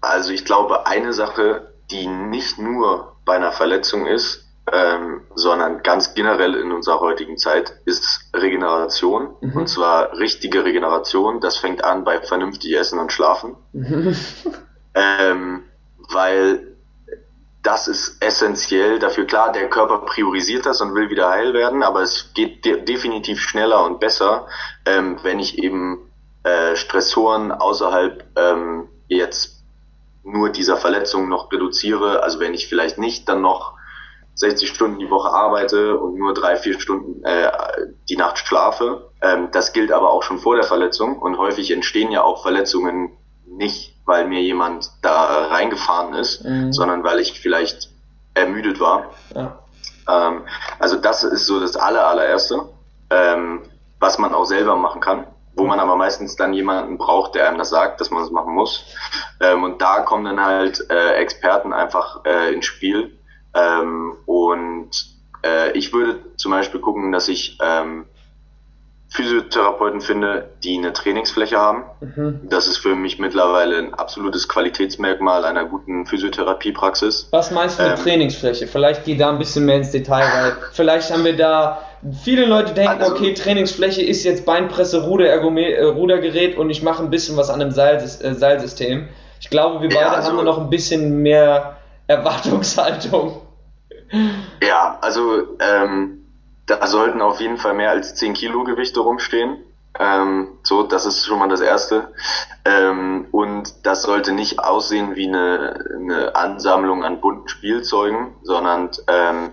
Also ich glaube, eine Sache, die nicht nur bei einer Verletzung ist, ähm, sondern ganz generell in unserer heutigen Zeit ist Regeneration. Mhm. Und zwar richtige Regeneration. Das fängt an bei vernünftig Essen und Schlafen. Mhm. Ähm, weil das ist essentiell dafür. Klar, der Körper priorisiert das und will wieder heil werden, aber es geht de definitiv schneller und besser, ähm, wenn ich eben äh, Stressoren außerhalb ähm, jetzt nur dieser Verletzung noch reduziere, also wenn ich vielleicht nicht dann noch 60 Stunden die Woche arbeite und nur drei, vier Stunden äh, die Nacht schlafe. Ähm, das gilt aber auch schon vor der Verletzung und häufig entstehen ja auch Verletzungen nicht, weil mir jemand da reingefahren ist, mhm. sondern weil ich vielleicht ermüdet war. Ja. Ähm, also das ist so das aller, allererste, ähm, was man auch selber machen kann, wo man aber meistens dann jemanden braucht, der einem das sagt, dass man das machen muss. Ähm, und da kommen dann halt äh, Experten einfach äh, ins Spiel. Ähm, und äh, ich würde zum Beispiel gucken, dass ich ähm, Physiotherapeuten finde, die eine Trainingsfläche haben. Mhm. Das ist für mich mittlerweile ein absolutes Qualitätsmerkmal einer guten Physiotherapiepraxis. Was meinst du mit ähm, Trainingsfläche? Vielleicht geh da ein bisschen mehr ins Detail, weil vielleicht haben wir da viele Leute denken, also, okay, Trainingsfläche ist jetzt Beinpresse, Ruder, äh, Rudergerät und ich mache ein bisschen was an einem Seil, äh, Seilsystem. Ich glaube, wir beide ja, also, haben noch ein bisschen mehr Erwartungshaltung. Ja, also ähm, da sollten auf jeden Fall mehr als 10 Kilo Gewichte rumstehen. Ähm, so, das ist schon mal das Erste. Ähm, und das sollte nicht aussehen wie eine, eine Ansammlung an bunten Spielzeugen, sondern ähm,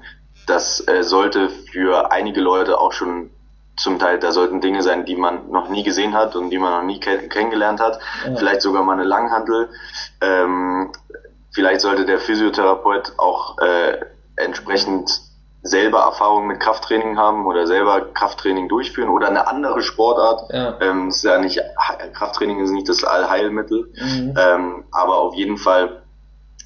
das äh, sollte für einige Leute auch schon zum Teil, da sollten Dinge sein, die man noch nie gesehen hat und die man noch nie kenn kennengelernt hat. Ja. Vielleicht sogar mal eine Langhandel. Ähm, vielleicht sollte der Physiotherapeut auch äh, entsprechend selber Erfahrung mit Krafttraining haben oder selber Krafttraining durchführen oder eine andere Sportart. Ja. Ähm, ist ja nicht, Krafttraining ist nicht das Allheilmittel, mhm. ähm, aber auf jeden Fall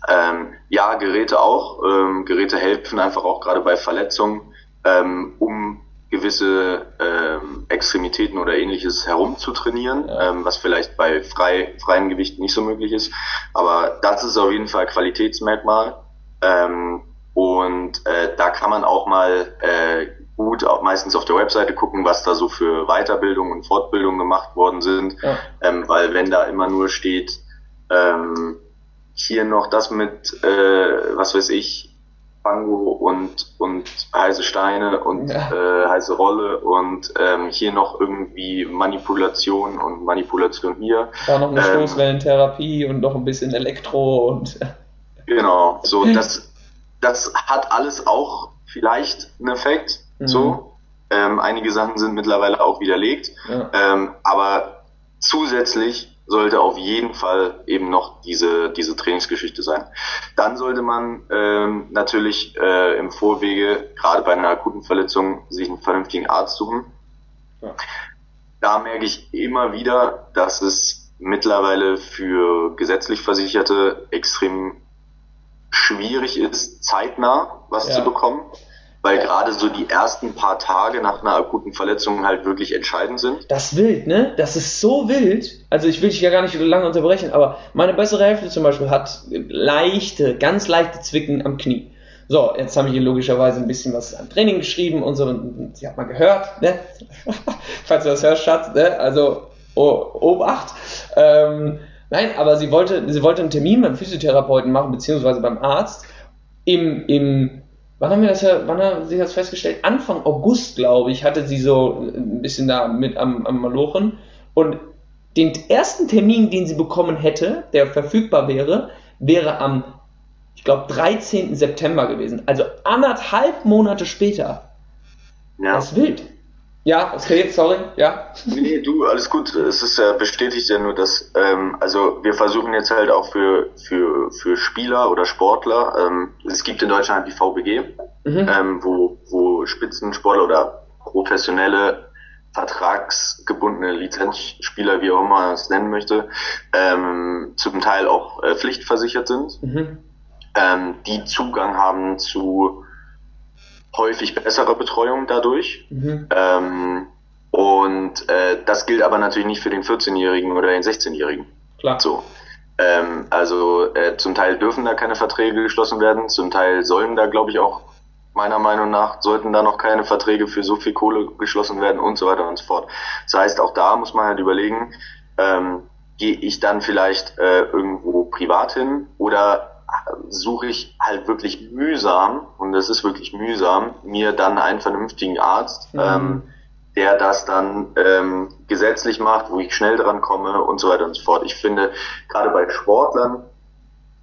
ähm, ja, Geräte auch. Ähm, Geräte helfen einfach auch gerade bei Verletzungen, ähm, um gewisse ähm, Extremitäten oder ähnliches herumzutrainieren, ja. ähm, was vielleicht bei frei, freien Gewichten nicht so möglich ist. Aber das ist auf jeden Fall Qualitätsmerkmal. Ähm, und äh, da kann man auch mal äh, gut auch meistens auf der Webseite gucken, was da so für Weiterbildung und Fortbildung gemacht worden sind. Ja. Weil wenn da immer nur steht, ähm, hier noch das mit, äh, was weiß ich, Fango und, und heiße Steine und ja. äh, heiße Rolle und ähm, hier noch irgendwie Manipulation und Manipulation hier. Da noch eine ähm, Stoßwellentherapie und noch ein bisschen Elektro und. Genau, so das das hat alles auch vielleicht einen Effekt. Mhm. So. Ähm, einige Sachen sind mittlerweile auch widerlegt. Ja. Ähm, aber zusätzlich sollte auf jeden Fall eben noch diese, diese Trainingsgeschichte sein. Dann sollte man ähm, natürlich äh, im Vorwege, gerade bei einer akuten Verletzung, sich einen vernünftigen Arzt suchen. Ja. Da merke ich immer wieder, dass es mittlerweile für gesetzlich Versicherte extrem schwierig ist, zeitnah was ja. zu bekommen, weil gerade so die ersten paar Tage nach einer akuten Verletzung halt wirklich entscheidend sind. Das wild, ne? Das ist so wild. Also ich will dich ja gar nicht lange unterbrechen, aber meine bessere Hälfte zum Beispiel hat leichte, ganz leichte Zwicken am Knie. So, jetzt habe ich hier logischerweise ein bisschen was am Training geschrieben und so. Und sie hat mal gehört, ne? Falls du das hörst, Schatz, ne? Also, oh, Obacht. Ähm, Nein, aber sie wollte, sie wollte einen Termin beim Physiotherapeuten machen, beziehungsweise beim Arzt. Im, im, wann haben wir das ja, wann haben sie das festgestellt? Anfang August, glaube ich, hatte sie so ein bisschen da mit am, am Malochen. Und den ersten Termin, den sie bekommen hätte, der verfügbar wäre, wäre am, ich glaube, 13. September gewesen. Also anderthalb Monate später. Ja. Das ist wild. Ja, okay, sorry, ja. Nee, du, alles gut. Es ist ja bestätigt ja nur, dass, ähm, also wir versuchen jetzt halt auch für, für, für Spieler oder Sportler, ähm, es gibt in Deutschland die VBG, mhm. ähm, wo, wo Spitzensportler oder professionelle vertragsgebundene Lizenzspieler, wie auch immer man es nennen möchte, ähm, zum Teil auch äh, pflichtversichert sind, mhm. ähm, die Zugang haben zu häufig bessere Betreuung dadurch. Mhm. Ähm, und äh, das gilt aber natürlich nicht für den 14-Jährigen oder den 16-Jährigen. Klar. So. Ähm, also äh, zum Teil dürfen da keine Verträge geschlossen werden, zum Teil sollen da, glaube ich, auch meiner Meinung nach sollten da noch keine Verträge für so viel Kohle geschlossen werden und so weiter und so fort. Das heißt, auch da muss man halt überlegen, ähm, gehe ich dann vielleicht äh, irgendwo privat hin oder suche ich halt wirklich mühsam, und es ist wirklich mühsam, mir dann einen vernünftigen Arzt, mhm. ähm, der das dann ähm, gesetzlich macht, wo ich schnell dran komme und so weiter und so fort. Ich finde, gerade bei Sportlern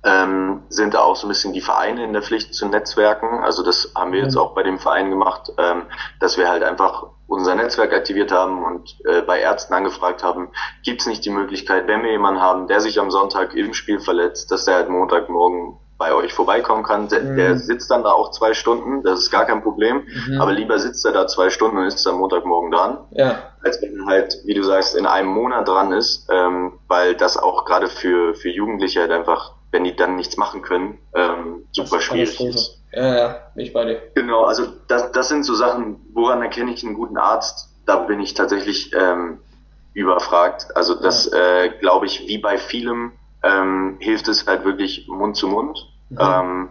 ähm, sind da auch so ein bisschen die Vereine in der Pflicht zu Netzwerken. Also das haben wir jetzt mhm. auch bei dem Verein gemacht, ähm, dass wir halt einfach unser Netzwerk aktiviert haben und äh, bei Ärzten angefragt haben, gibt es nicht die Möglichkeit, wenn wir jemanden haben, der sich am Sonntag im Spiel verletzt, dass der halt Montagmorgen bei euch vorbeikommen kann. Der, mhm. der sitzt dann da auch zwei Stunden, das ist gar kein Problem. Mhm. Aber lieber sitzt er da zwei Stunden und ist am Montagmorgen dran, ja. als wenn er halt, wie du sagst, in einem Monat dran ist, ähm, weil das auch gerade für, für Jugendliche halt einfach, wenn die dann nichts machen können, ähm, super schwierig ist. Ja, ja, bin ich bei dir. Genau, also das, das sind so Sachen, woran erkenne ich einen guten Arzt? Da bin ich tatsächlich ähm, überfragt. Also das ja. äh, glaube ich, wie bei vielem ähm, hilft es halt wirklich Mund zu Mund. Mhm. Ähm,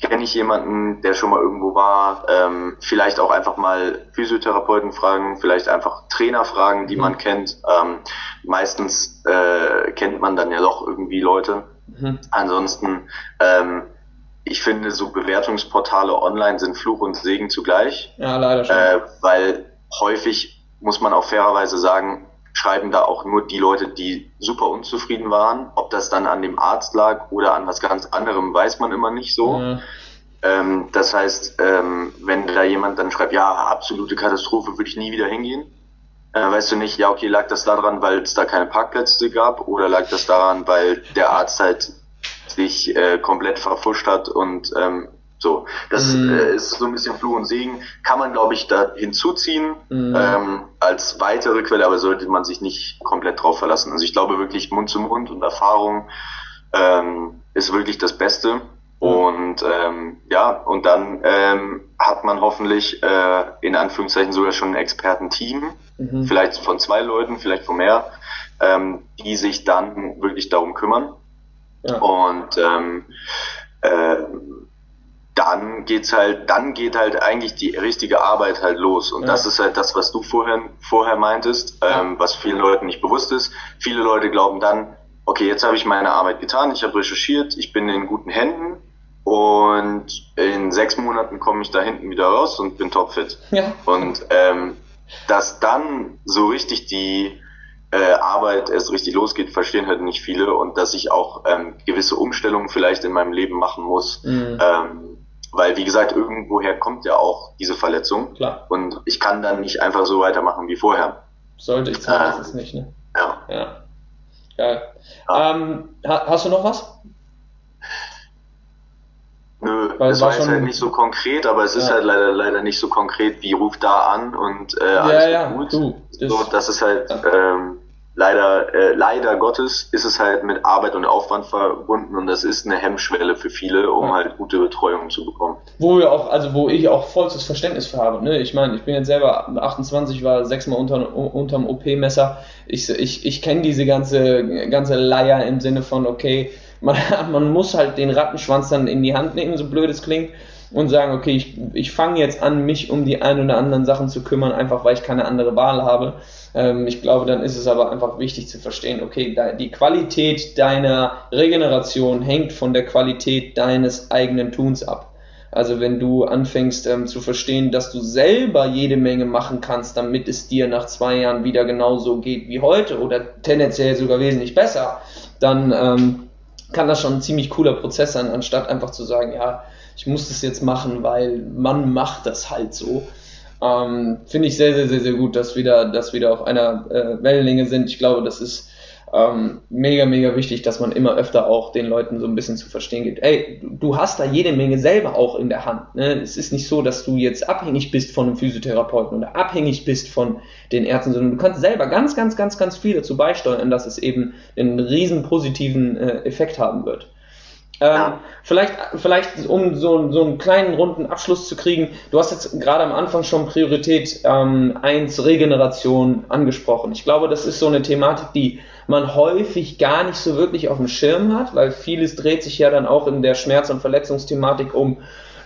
Kenne ich jemanden, der schon mal irgendwo war, ähm, vielleicht auch einfach mal Physiotherapeuten fragen, vielleicht einfach Trainer fragen, die mhm. man kennt. Ähm, meistens äh, kennt man dann ja doch irgendwie Leute. Mhm. Ansonsten, ähm, ich finde, so Bewertungsportale online sind Fluch und Segen zugleich. Ja, leider schon. Äh, weil häufig muss man auch fairerweise sagen, schreiben da auch nur die Leute, die super unzufrieden waren. Ob das dann an dem Arzt lag oder an was ganz anderem, weiß man immer nicht so. Ja. Ähm, das heißt, ähm, wenn da jemand dann schreibt, ja, absolute Katastrophe, würde ich nie wieder hingehen, äh, weißt du nicht, ja, okay, lag das daran, weil es da keine Parkplätze gab oder lag das daran, weil der Arzt halt sich äh, komplett verfuscht hat und ähm, so, das mm. äh, ist so ein bisschen Fluch und Segen. Kann man, glaube ich, da hinzuziehen mm. ähm, als weitere Quelle, aber sollte man sich nicht komplett drauf verlassen. Also ich glaube wirklich Mund zu Mund und Erfahrung ähm, ist wirklich das Beste. Und ähm, ja, und dann ähm, hat man hoffentlich äh, in Anführungszeichen sogar schon ein Expertenteam, mhm. vielleicht von zwei Leuten, vielleicht von mehr, ähm, die sich dann wirklich darum kümmern. Ja. Und ähm, äh, dann geht's halt, dann geht halt eigentlich die richtige Arbeit halt los. Und ja. das ist halt das, was du vorher, vorher meintest, ähm, was vielen Leuten nicht bewusst ist. Viele Leute glauben dann, okay, jetzt habe ich meine Arbeit getan, ich habe recherchiert, ich bin in guten Händen und in sechs Monaten komme ich da hinten wieder raus und bin topfit. Ja. Und ähm, dass dann so richtig die äh, Arbeit erst richtig losgeht, verstehen halt nicht viele und dass ich auch ähm, gewisse Umstellungen vielleicht in meinem Leben machen muss. Mhm. Ähm, weil, wie gesagt, irgendwoher kommt ja auch diese Verletzung. Klar. Und ich kann dann nicht einfach so weitermachen wie vorher. Sollte ich zumindest äh, es nicht, ne? Ja. Ja. Geil. Ja. Ähm, hast du noch was? Nö, Weil es war jetzt halt nicht so konkret, aber es ja. ist halt leider leider nicht so konkret wie ruft da an und äh, alles ja, ja. gut. Du, das, so, das ist halt ähm, leider, äh, leider Gottes ist es halt mit Arbeit und Aufwand verbunden und das ist eine Hemmschwelle für viele, um halt gute Betreuung zu bekommen. Wo wir auch, also wo ich auch vollstes Verständnis für habe. Ne? Ich meine, ich bin jetzt selber 28, war sechsmal unter, unterm OP-Messer. Ich, ich, ich kenne diese ganze, ganze Leier im Sinne von, okay, man, man muss halt den Rattenschwanz dann in die Hand nehmen, so blöd es klingt und sagen, okay, ich, ich fange jetzt an, mich um die ein oder anderen Sachen zu kümmern, einfach weil ich keine andere Wahl habe. Ähm, ich glaube, dann ist es aber einfach wichtig zu verstehen, okay, die Qualität deiner Regeneration hängt von der Qualität deines eigenen Tuns ab. Also wenn du anfängst ähm, zu verstehen, dass du selber jede Menge machen kannst, damit es dir nach zwei Jahren wieder genauso geht wie heute oder tendenziell sogar wesentlich besser, dann ähm, kann das schon ein ziemlich cooler Prozess sein, anstatt einfach zu sagen, ja, ich muss das jetzt machen, weil man macht das halt so. Ähm, Finde ich sehr, sehr, sehr, sehr gut, dass wir da, dass wir da auf einer äh, Wellenlänge sind. Ich glaube, das ist ähm, mega, mega wichtig, dass man immer öfter auch den Leuten so ein bisschen zu verstehen gibt. Ey, du hast da jede Menge selber auch in der Hand. Ne? Es ist nicht so, dass du jetzt abhängig bist von einem Physiotherapeuten oder abhängig bist von den Ärzten, sondern du kannst selber ganz, ganz, ganz, ganz viel dazu beisteuern, dass es eben einen riesen positiven äh, Effekt haben wird. Ähm, vielleicht, vielleicht, um so, so einen kleinen runden Abschluss zu kriegen, du hast jetzt gerade am Anfang schon Priorität ähm, 1 Regeneration angesprochen. Ich glaube, das ist so eine Thematik, die man häufig gar nicht so wirklich auf dem Schirm hat, weil vieles dreht sich ja dann auch in der Schmerz- und Verletzungsthematik um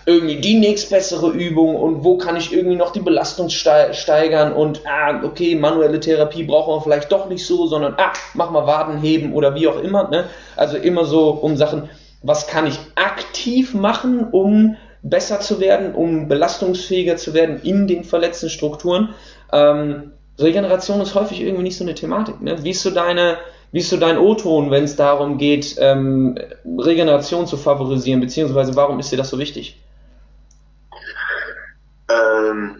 irgendwie die nächstbessere Übung und wo kann ich irgendwie noch die Belastung steigern und ah, okay, manuelle Therapie brauchen wir vielleicht doch nicht so, sondern ah, mach mal Waden heben oder wie auch immer. Ne? Also immer so um Sachen was kann ich aktiv machen, um besser zu werden, um belastungsfähiger zu werden in den verletzten Strukturen. Ähm, Regeneration ist häufig irgendwie nicht so eine Thematik. Ne? Wie ist so deine, wie ist so dein O-Ton, wenn es darum geht, ähm, Regeneration zu favorisieren, beziehungsweise warum ist dir das so wichtig? Ähm,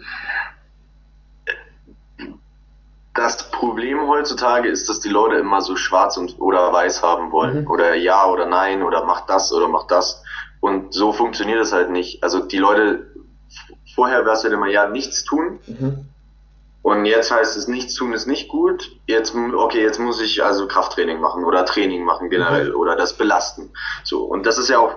das Problem heutzutage ist, dass die Leute immer so schwarz und oder weiß haben wollen. Mhm. Oder ja oder nein oder mach das oder mach das. Und so funktioniert es halt nicht. Also die Leute, vorher wäre es halt immer ja nichts tun. Mhm. Und jetzt heißt es, nichts tun ist nicht gut. Jetzt, okay, jetzt muss ich also Krafttraining machen oder Training machen generell mhm. oder das belasten. So. Und das ist ja auch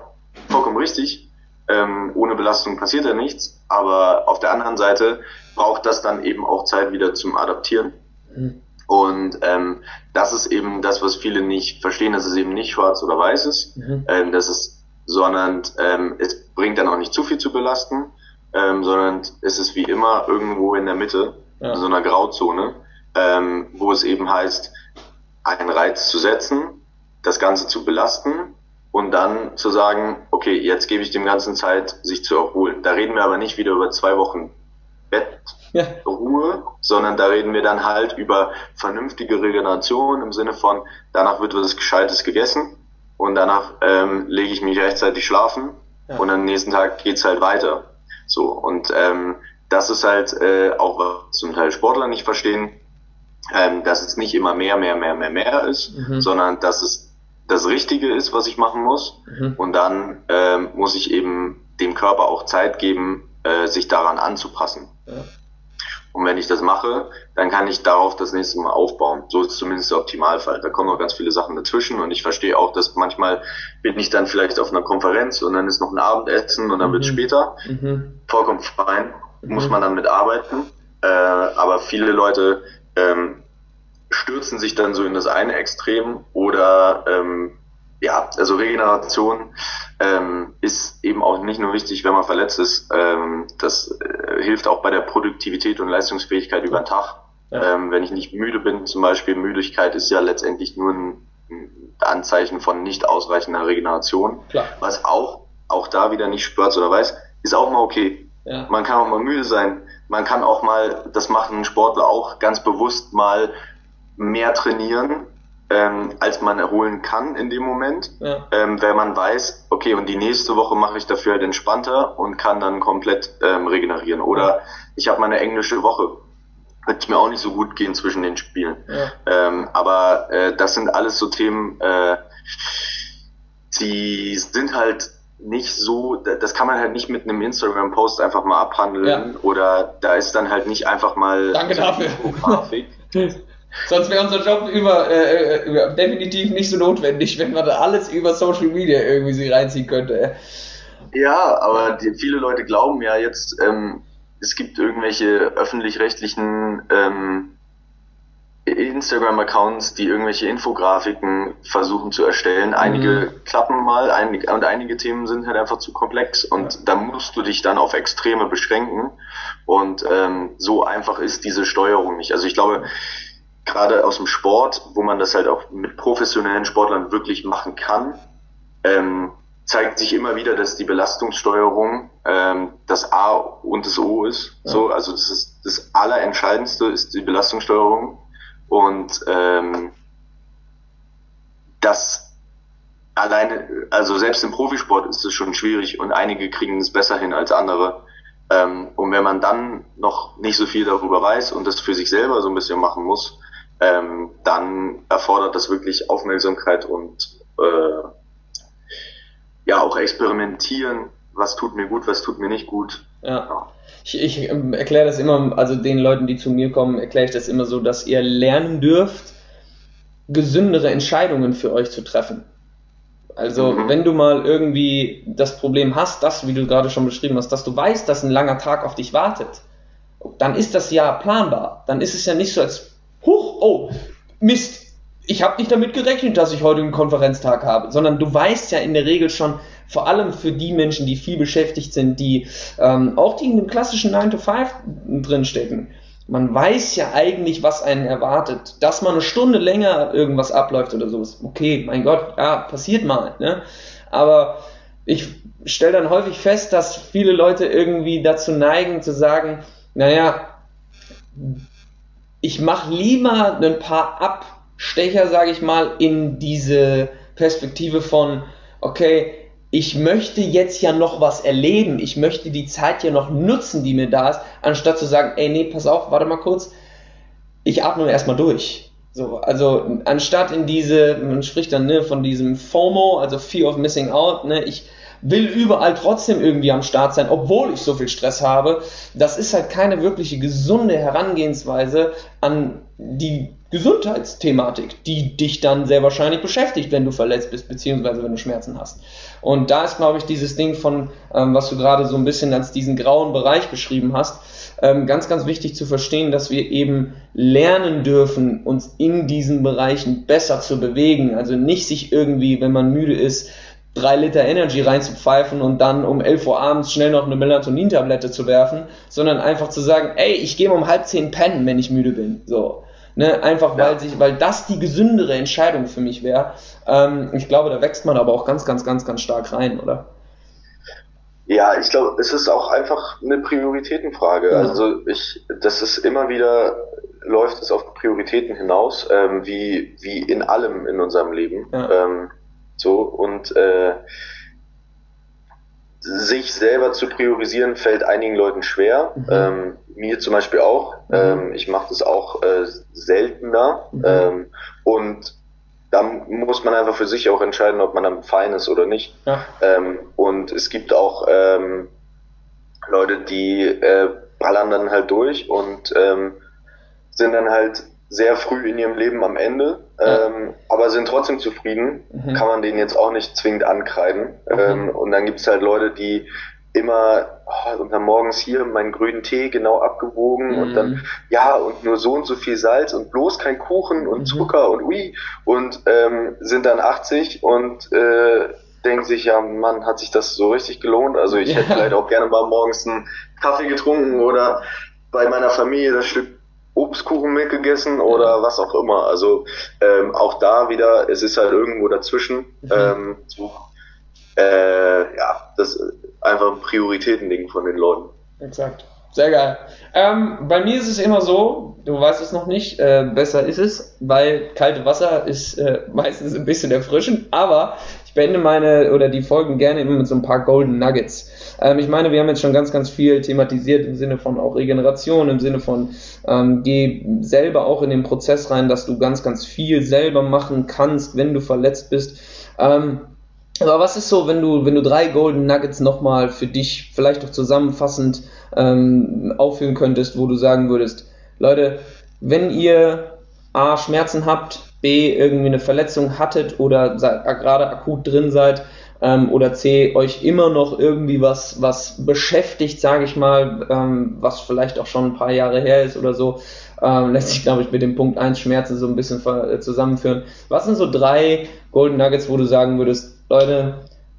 vollkommen richtig. Ähm, ohne Belastung passiert ja nichts. Aber auf der anderen Seite braucht das dann eben auch Zeit wieder zum Adaptieren. Mhm. Und ähm, das ist eben das, was viele nicht verstehen, dass es eben nicht schwarz oder weiß ist, mhm. ähm, dass es, sondern ähm, es bringt dann auch nicht zu viel zu belasten, ähm, sondern es ist wie immer irgendwo in der Mitte, ja. in so einer Grauzone, ähm, wo es eben heißt, einen Reiz zu setzen, das Ganze zu belasten und dann zu sagen, okay, jetzt gebe ich dem Ganzen Zeit, sich zu erholen. Da reden wir aber nicht wieder über zwei Wochen Bettruhe, ja. sondern da reden wir dann halt über vernünftige Regeneration im Sinne von, danach wird was Gescheites gegessen und danach ähm, lege ich mich rechtzeitig schlafen ja. und am nächsten Tag geht's halt weiter. So, und ähm, das ist halt äh, auch, was zum Teil Sportler nicht verstehen, ähm, dass es nicht immer mehr, mehr, mehr, mehr, mehr ist, mhm. sondern dass es das Richtige ist, was ich machen muss. Mhm. Und dann ähm, muss ich eben dem Körper auch Zeit geben, äh, sich daran anzupassen. Ja. Und wenn ich das mache, dann kann ich darauf das nächste Mal aufbauen. So ist zumindest der Optimalfall. Da kommen noch ganz viele Sachen dazwischen und ich verstehe auch, dass manchmal bin ich dann vielleicht auf einer Konferenz und dann ist noch ein Abendessen und dann mhm. wird später. Mhm. Vollkommen fein, mhm. muss man dann mit arbeiten. Äh, aber viele Leute ähm, stürzen sich dann so in das eine Extrem oder ähm, ja, also Regeneration ähm, ist eben auch nicht nur wichtig, wenn man verletzt ist. Ähm, das äh, hilft auch bei der Produktivität und Leistungsfähigkeit über den Tag. Ja. Ähm, wenn ich nicht müde bin, zum Beispiel Müdigkeit ist ja letztendlich nur ein, Anzeichen von nicht ausreichender Regeneration. Klar. Was auch, auch da wieder nicht spürt oder weiß, ist auch mal okay. Ja. Man kann auch mal müde sein. Man kann auch mal, das machen Sportler auch ganz bewusst mal mehr trainieren, ähm, als man erholen kann in dem Moment, ja. ähm, wenn man weiß, okay, und die nächste Woche mache ich dafür halt entspannter und kann dann komplett ähm, regenerieren. Oder ja. ich habe meine englische Woche. Wird mir auch nicht so gut gehen zwischen den Spielen. Ja. Ähm, aber äh, das sind alles so Themen, äh, die sind halt nicht so, das kann man halt nicht mit einem Instagram-Post einfach mal abhandeln oder da ist dann halt nicht einfach mal Danke dafür. Sonst wäre unser Job über, äh, äh, über, definitiv nicht so notwendig, wenn man da alles über Social Media irgendwie sich reinziehen könnte. Ja, aber die, viele Leute glauben ja jetzt, ähm, es gibt irgendwelche öffentlich-rechtlichen ähm, Instagram-Accounts, die irgendwelche Infografiken versuchen zu erstellen. Einige mhm. klappen mal einige, und einige Themen sind halt einfach zu komplex und ja. da musst du dich dann auf Extreme beschränken und ähm, so einfach ist diese Steuerung nicht. Also ich glaube, gerade aus dem Sport, wo man das halt auch mit professionellen Sportlern wirklich machen kann, ähm, zeigt sich immer wieder, dass die Belastungssteuerung ähm, das A und das O ist. Ja. So, also das ist das Allerentscheidendste ist die Belastungssteuerung und ähm, das alleine, also selbst im Profisport ist es schon schwierig und einige kriegen es besser hin als andere. Ähm, und wenn man dann noch nicht so viel darüber weiß und das für sich selber so ein bisschen machen muss, ähm, dann erfordert das wirklich Aufmerksamkeit und äh, ja auch experimentieren, was tut mir gut, was tut mir nicht gut. Ja. ja. Ich, ich ähm, erkläre das immer, also den Leuten, die zu mir kommen, erkläre ich das immer so, dass ihr lernen dürft, gesündere Entscheidungen für euch zu treffen. Also, mhm. wenn du mal irgendwie das Problem hast, das, wie du gerade schon beschrieben hast, dass du weißt, dass ein langer Tag auf dich wartet, dann ist das ja planbar. Dann ist es ja nicht so, als huch, oh, Mist, ich habe nicht damit gerechnet, dass ich heute einen Konferenztag habe, sondern du weißt ja in der Regel schon, vor allem für die Menschen, die viel beschäftigt sind, die ähm, auch die in dem klassischen 9 to 5 drinstecken. Man weiß ja eigentlich, was einen erwartet. Dass man eine Stunde länger irgendwas abläuft oder so, ist okay, mein Gott, ja, passiert mal. Ne? Aber ich stelle dann häufig fest, dass viele Leute irgendwie dazu neigen zu sagen, naja, ich mache lieber ein paar Abstecher, sage ich mal, in diese Perspektive von, okay, ich möchte jetzt ja noch was erleben, ich möchte die Zeit ja noch nutzen, die mir da ist, anstatt zu sagen, ey, nee, pass auf, warte mal kurz, ich atme erstmal durch. So, also anstatt in diese, man spricht dann ne, von diesem FOMO, also Fear of Missing Out, ne, ich will überall trotzdem irgendwie am Start sein, obwohl ich so viel Stress habe. Das ist halt keine wirkliche gesunde Herangehensweise an die Gesundheitsthematik, die dich dann sehr wahrscheinlich beschäftigt, wenn du verletzt bist, beziehungsweise wenn du Schmerzen hast. Und da ist, glaube ich, dieses Ding von, ähm, was du gerade so ein bisschen als diesen grauen Bereich beschrieben hast, ähm, ganz, ganz wichtig zu verstehen, dass wir eben lernen dürfen, uns in diesen Bereichen besser zu bewegen. Also nicht sich irgendwie, wenn man müde ist, drei Liter Energy reinzupfeifen und dann um 11 Uhr abends schnell noch eine Melatonin-Tablette zu werfen, sondern einfach zu sagen, ey, ich gehe um halb zehn pennen, wenn ich müde bin. So. Ne, einfach weil sich, weil das die gesündere Entscheidung für mich wäre. Ähm, ich glaube, da wächst man aber auch ganz, ganz, ganz, ganz stark rein, oder? Ja, ich glaube, es ist auch einfach eine Prioritätenfrage. Ja. Also ich, das ist immer wieder läuft es auf Prioritäten hinaus, ähm, wie wie in allem in unserem Leben. Ja. Ähm, so und äh, sich selber zu priorisieren fällt einigen Leuten schwer. Mhm. Ähm, mir zum Beispiel auch. Mhm. Ähm, ich mache das auch äh, seltener. Mhm. Ähm, und da muss man einfach für sich auch entscheiden, ob man dann fein ist oder nicht. Ja. Ähm, und es gibt auch ähm, Leute, die äh, ballern dann halt durch und ähm, sind dann halt sehr früh in ihrem Leben am Ende. Ähm, aber sind trotzdem zufrieden, mhm. kann man denen jetzt auch nicht zwingend ankreiden. Mhm. Ähm, und dann gibt es halt Leute, die immer oh, und dann morgens hier meinen grünen Tee genau abgewogen mhm. und dann ja und nur so und so viel Salz und bloß kein Kuchen und mhm. Zucker und ui und ähm, sind dann 80 und äh, denken sich ja Mann hat sich das so richtig gelohnt also ich ja. hätte vielleicht auch gerne mal morgens einen Kaffee getrunken oder bei meiner Familie das Stück Obstkuchen mitgegessen oder was auch immer. Also ähm, auch da wieder, es ist halt irgendwo dazwischen. Mhm. Ähm, so, äh, ja, das ist einfach ein Prioritätending von den Leuten. Exakt. Sehr geil. Ähm, bei mir ist es immer so, du weißt es noch nicht, äh, besser ist es, weil kalte Wasser ist äh, meistens ein bisschen erfrischend, aber ich beende meine oder die Folgen gerne immer mit so ein paar Golden Nuggets. Ähm, ich meine, wir haben jetzt schon ganz, ganz viel thematisiert im Sinne von auch Regeneration, im Sinne von ähm, geh selber auch in den Prozess rein, dass du ganz, ganz viel selber machen kannst, wenn du verletzt bist. Ähm, aber was ist so, wenn du, wenn du drei Golden Nuggets nochmal für dich vielleicht auch zusammenfassend ähm, aufführen könntest, wo du sagen würdest, Leute, wenn ihr A, Schmerzen habt, B, irgendwie eine Verletzung hattet oder gerade akut drin seid, ähm, oder C, euch immer noch irgendwie was, was beschäftigt, sage ich mal, ähm, was vielleicht auch schon ein paar Jahre her ist oder so, ähm, lässt sich, glaube ich, mit dem Punkt 1 Schmerzen so ein bisschen äh, zusammenführen. Was sind so drei Golden Nuggets, wo du sagen würdest, Leute,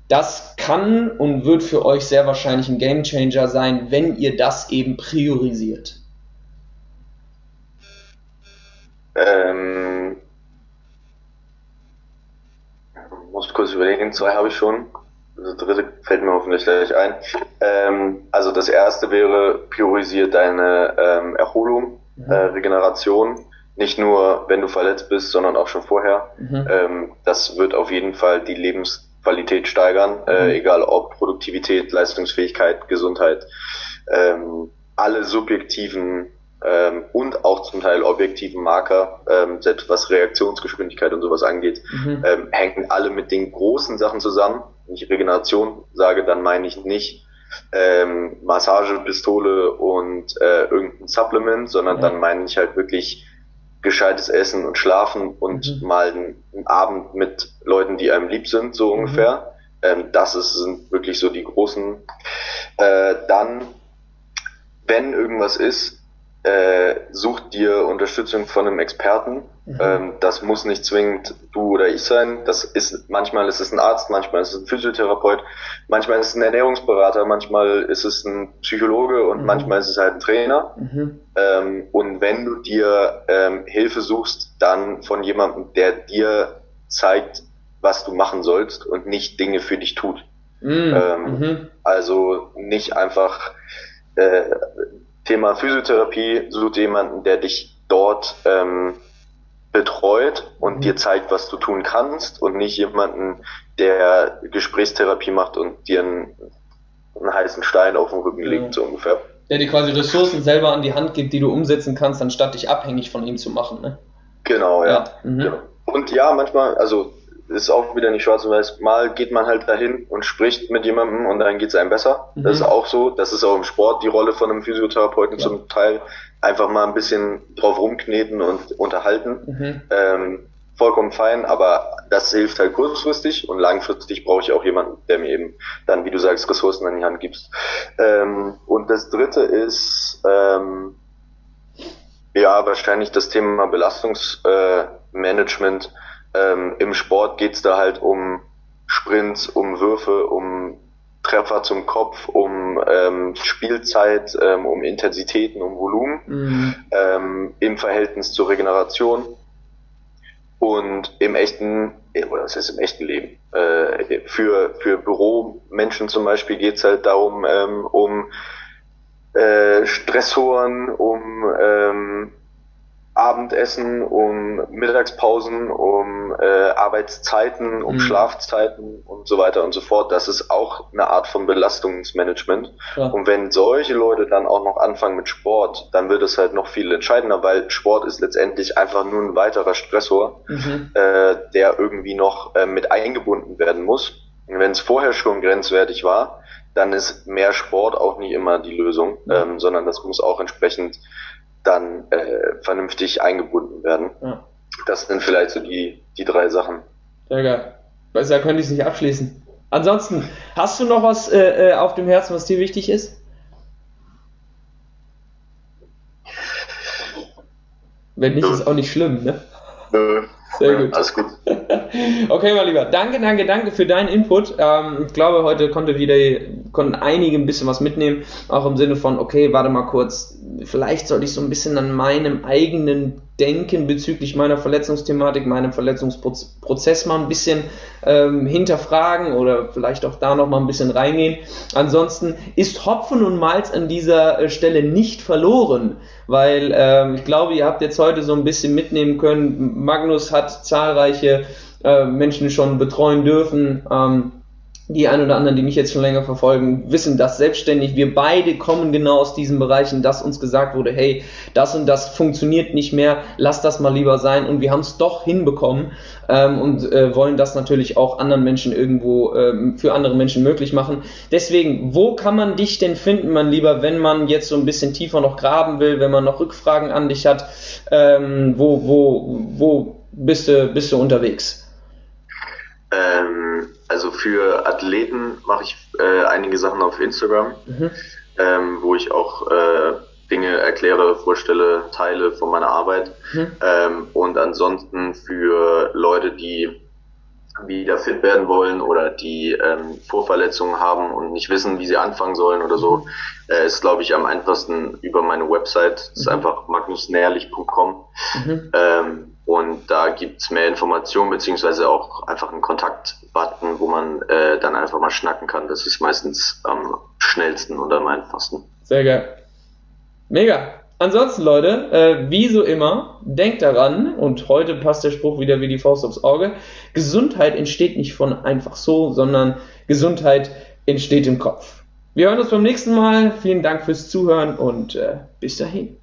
das kann und wird für euch sehr wahrscheinlich ein Game Changer sein, wenn ihr das eben priorisiert. Ähm, muss kurz überlegen, zwei habe ich schon. Das dritte fällt mir hoffentlich gleich ein. Ähm, also das erste wäre, priorisiere deine ähm, Erholung, mhm. äh, Regeneration nicht nur, wenn du verletzt bist, sondern auch schon vorher. Mhm. Ähm, das wird auf jeden Fall die Lebensqualität steigern, äh, mhm. äh, egal ob Produktivität, Leistungsfähigkeit, Gesundheit. Ähm, alle subjektiven ähm, und auch zum Teil objektiven Marker, ähm, selbst was Reaktionsgeschwindigkeit und sowas angeht, mhm. ähm, hängen alle mit den großen Sachen zusammen. Wenn ich Regeneration sage, dann meine ich nicht ähm, Massagepistole und äh, irgendein Supplement, sondern ja. dann meine ich halt wirklich gescheites Essen und Schlafen und mhm. mal einen, einen, Abend mit Leuten, die einem lieb sind, so mhm. ungefähr. Ähm, das ist, sind wirklich so die großen. Äh, dann, wenn irgendwas ist, äh, such dir Unterstützung von einem Experten. Mhm. Ähm, das muss nicht zwingend du oder ich sein. Das ist manchmal ist es ein Arzt, manchmal ist es ein Physiotherapeut, manchmal ist es ein Ernährungsberater, manchmal ist es ein Psychologe und mhm. manchmal ist es halt ein Trainer. Mhm. Ähm, und wenn du dir ähm, Hilfe suchst, dann von jemandem, der dir zeigt, was du machen sollst und nicht Dinge für dich tut. Mhm. Ähm, mhm. Also nicht einfach äh, Thema Physiotherapie, such jemanden, der dich dort ähm, betreut und mhm. dir zeigt, was du tun kannst und nicht jemanden, der Gesprächstherapie macht und dir einen, einen heißen Stein auf den Rücken legt, so ungefähr. Der dir quasi Ressourcen selber an die Hand gibt, die du umsetzen kannst, anstatt dich abhängig von ihm zu machen, ne? Genau, ja. ja. Mhm. Genau. Und ja, manchmal, also ist auch wieder nicht schwarz und weiß. Mal geht man halt dahin und spricht mit jemandem und dann geht es einem besser. Mhm. Das ist auch so. Das ist auch im Sport die Rolle von einem Physiotherapeuten ja. zum Teil. Einfach mal ein bisschen drauf rumkneten und unterhalten. Mhm. Ähm, vollkommen fein, aber das hilft halt kurzfristig und langfristig brauche ich auch jemanden, der mir eben dann, wie du sagst, Ressourcen an die Hand gibt. Ähm, und das dritte ist, ähm, ja, wahrscheinlich das Thema Belastungsmanagement. Äh, ähm, Im Sport geht's da halt um Sprints, um Würfe, um Treffer zum Kopf, um ähm, Spielzeit, ähm, um Intensitäten, um Volumen mhm. ähm, im Verhältnis zur Regeneration. Und im echten, oder das ist im echten Leben, äh, für, für Büromenschen zum Beispiel geht's halt darum, ähm, um äh, Stressoren, um ähm, Abendessen, um Mittagspausen, um äh, Arbeitszeiten, um mhm. Schlafzeiten und so weiter und so fort. Das ist auch eine Art von Belastungsmanagement. Ja. Und wenn solche Leute dann auch noch anfangen mit Sport, dann wird es halt noch viel entscheidender, weil Sport ist letztendlich einfach nur ein weiterer Stressor, mhm. äh, der irgendwie noch äh, mit eingebunden werden muss. Wenn es vorher schon grenzwertig war, dann ist mehr Sport auch nicht immer die Lösung, mhm. ähm, sondern das muss auch entsprechend dann äh, vernünftig eingebunden werden. Ja. Das sind vielleicht so die, die drei Sachen. Sehr geil. Besser könnte ich es nicht abschließen. Ansonsten, hast du noch was äh, äh, auf dem Herzen, was dir wichtig ist? Wenn nicht, ist auch nicht schlimm, ne? Nö. Sehr gut. Alles gut. okay, mein Lieber. Danke, danke, danke für deinen Input. Ähm, ich glaube, heute konnte wieder, konnten einige ein bisschen was mitnehmen. Auch im Sinne von, okay, warte mal kurz. Vielleicht sollte ich so ein bisschen an meinem eigenen Denken bezüglich meiner Verletzungsthematik, meinem Verletzungsprozess mal ein bisschen ähm, hinterfragen oder vielleicht auch da noch mal ein bisschen reingehen. Ansonsten ist Hopfen und Malz an dieser äh, Stelle nicht verloren, weil ähm, ich glaube, ihr habt jetzt heute so ein bisschen mitnehmen können. Magnus hat zahlreiche äh, Menschen schon betreuen dürfen. Ähm, die ein oder anderen, die mich jetzt schon länger verfolgen, wissen das selbstständig. Wir beide kommen genau aus diesen Bereichen, dass uns gesagt wurde, hey, das und das funktioniert nicht mehr, lass das mal lieber sein. Und wir haben es doch hinbekommen ähm, und äh, wollen das natürlich auch anderen Menschen irgendwo ähm, für andere Menschen möglich machen. Deswegen, wo kann man dich denn finden, mein Lieber, wenn man jetzt so ein bisschen tiefer noch graben will, wenn man noch Rückfragen an dich hat? Ähm, wo, wo, wo bist du, bist du unterwegs? Ähm, also für Athleten mache ich äh, einige Sachen auf Instagram, mhm. ähm, wo ich auch äh, Dinge erkläre, vorstelle, teile von meiner Arbeit. Mhm. Ähm, und ansonsten für Leute, die wieder fit werden wollen oder die ähm, Vorverletzungen haben und nicht wissen, wie sie anfangen sollen oder so, äh, ist, glaube ich, am einfachsten über meine Website. Das ist mhm. einfach magnusnährlich.com. Mhm. Ähm, und da gibt's mehr Informationen, beziehungsweise auch einfach einen Kontaktbutton, wo man äh, dann einfach mal schnacken kann. Das ist meistens am schnellsten und am einfachsten. Sehr geil. Mega. Ansonsten, Leute, äh, wie so immer, denkt daran, und heute passt der Spruch wieder wie die Faust aufs Auge, Gesundheit entsteht nicht von einfach so, sondern Gesundheit entsteht im Kopf. Wir hören uns beim nächsten Mal. Vielen Dank fürs Zuhören und äh, bis dahin.